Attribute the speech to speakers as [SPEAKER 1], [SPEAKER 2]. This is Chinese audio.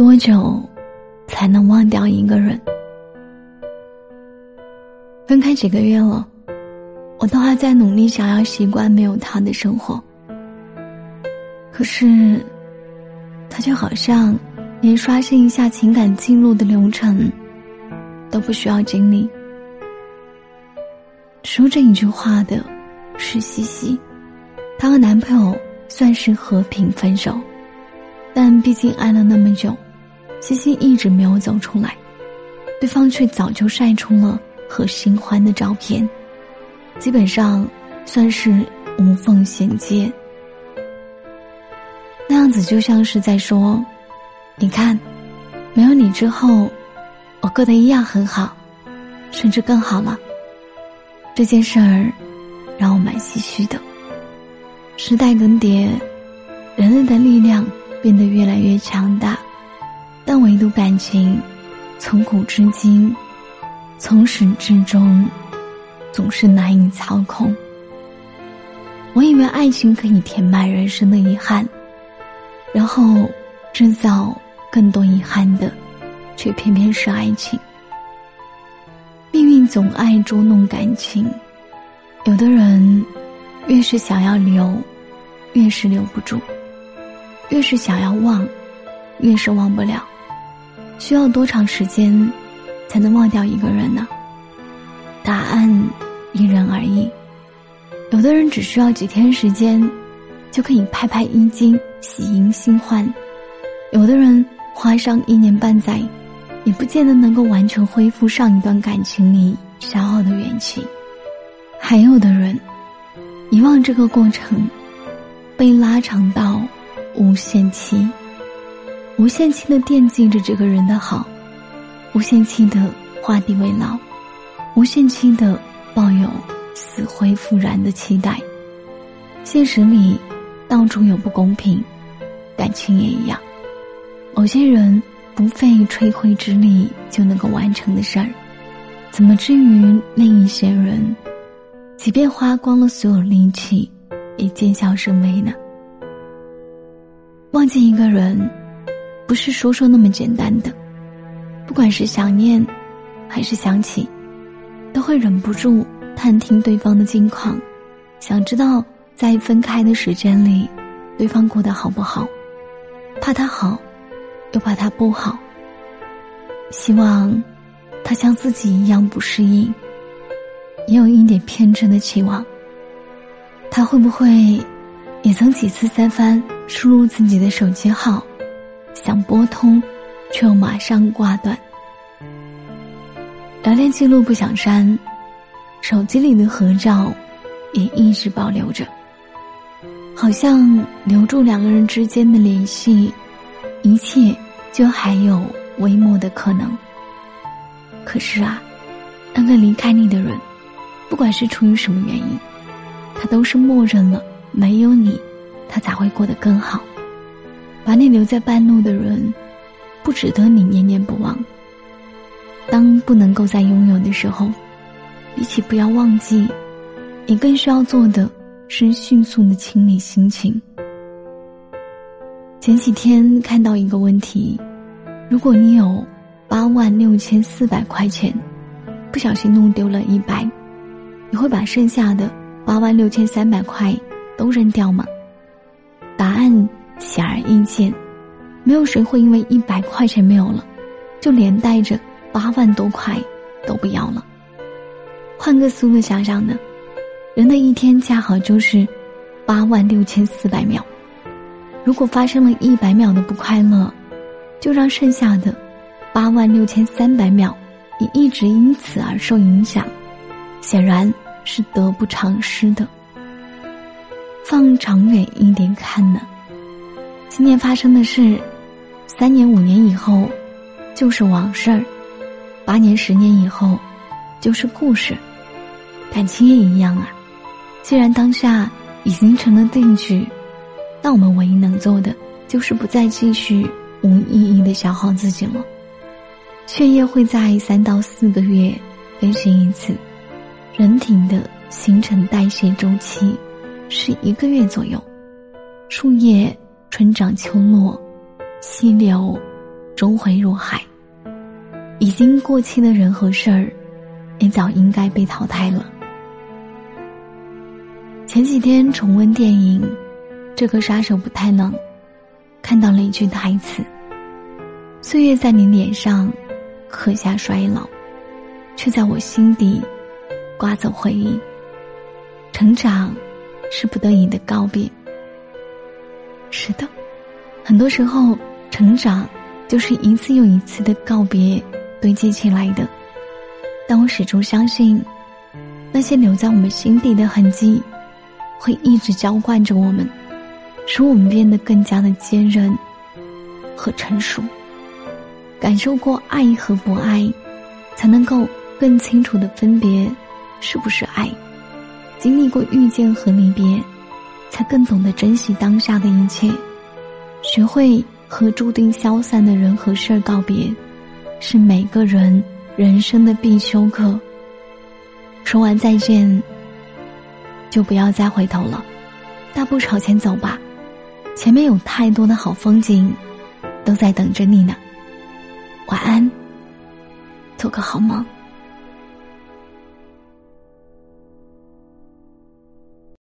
[SPEAKER 1] 多久才能忘掉一个人？分开几个月了，我都还在努力想要习惯没有他的生活。可是，他就好像连刷新一下情感记录的流程都不需要经历。说这一句话的是西西，她和男朋友算是和平分手，但毕竟爱了那么久，西西一直没有走出来，对方却早就晒出了和新欢的照片，基本上算是无缝衔接。那样子就像是在说：“你看，没有你之后，我过得一样很好，甚至更好了。”这件事儿让我蛮唏嘘的。时代更迭，人类的力量变得越来越强大，唯独感情，从古至今，从始至终，总是难以操控。我以为爱情可以填满人生的遗憾，然后制造更多遗憾的，却偏偏是爱情。命运总爱捉弄感情，有的人越是想要留，越是留不住；越是想要忘，越是忘不了。需要多长时间才能忘掉一个人呢？答案因人而异。有的人只需要几天时间，就可以拍拍衣襟，喜迎新欢；有的人花上一年半载。也不见得能够完全恢复上一段感情里消耗的元气。还有的人，遗忘这个过程，被拉长到无限期，无限期的惦记着这个人的好，无限期的画地为牢，无限期的抱有死灰复燃的期待。现实里，到处有不公平，感情也一样。某些人。不费吹灰之力就能够完成的事儿，怎么至于另一些人，即便花光了所有力气，也见笑生微呢？忘记一个人，不是说说那么简单的。不管是想念，还是想起，都会忍不住探听对方的近况，想知道在分开的时间里，对方过得好不好，怕他好。又怕他不好，希望他像自己一样不适应，也有一点偏执的期望。他会不会也曾几次三番输入自己的手机号，想拨通，却又马上挂断？聊天记录不想删，手机里的合照也一直保留着，好像留住两个人之间的联系。一切就还有微末的可能。可是啊，那个离开你的人，不管是出于什么原因，他都是默认了没有你，他才会过得更好。把你留在半路的人，不值得你念念不忘。当不能够再拥有的时候，比起不要忘记，你更需要做的是迅速的清理心情。前几天看到一个问题：如果你有八万六千四百块钱，不小心弄丢了一百，你会把剩下的八万六千三百块都扔掉吗？答案显而易见，没有谁会因为一百块钱没有了，就连带着八万多块都不要了。换个思路想想呢，人的一天恰好就是八万六千四百秒。如果发生了一百秒的不快乐，就让剩下的八万六千三百秒也一直因此而受影响，显然是得不偿失的。放长远一点看呢，今年发生的事，三年五年以后就是往事儿，八年十年以后就是故事，感情也一样啊。既然当下已经成了定局。那我们唯一能做的，就是不再继续无意义的消耗自己了。血液会在三到四个月更新一次，人体的新陈代谢周期是一个月左右。树叶春涨秋落，溪流终会入海。已经过期的人和事儿，也早应该被淘汰了。前几天重温电影《这个杀手不太冷》，看到了一句台词：“岁月在你脸上刻下衰老，却在我心底刮走回忆。成长是不得已的告别。”是的，很多时候，成长就是一次又一次的告别。堆积起来的，但我始终相信，那些留在我们心底的痕迹，会一直浇灌着我们，使我们变得更加的坚韧和成熟。感受过爱和不爱，才能够更清楚的分别是不是爱；经历过遇见和离别，才更懂得珍惜当下的一切，学会和注定消散的人和事儿告别。是每个人人生的必修课。说完再见，就不要再回头了，大步朝前走吧，前面有太多的好风景，都在等着你呢。晚安，做个好梦。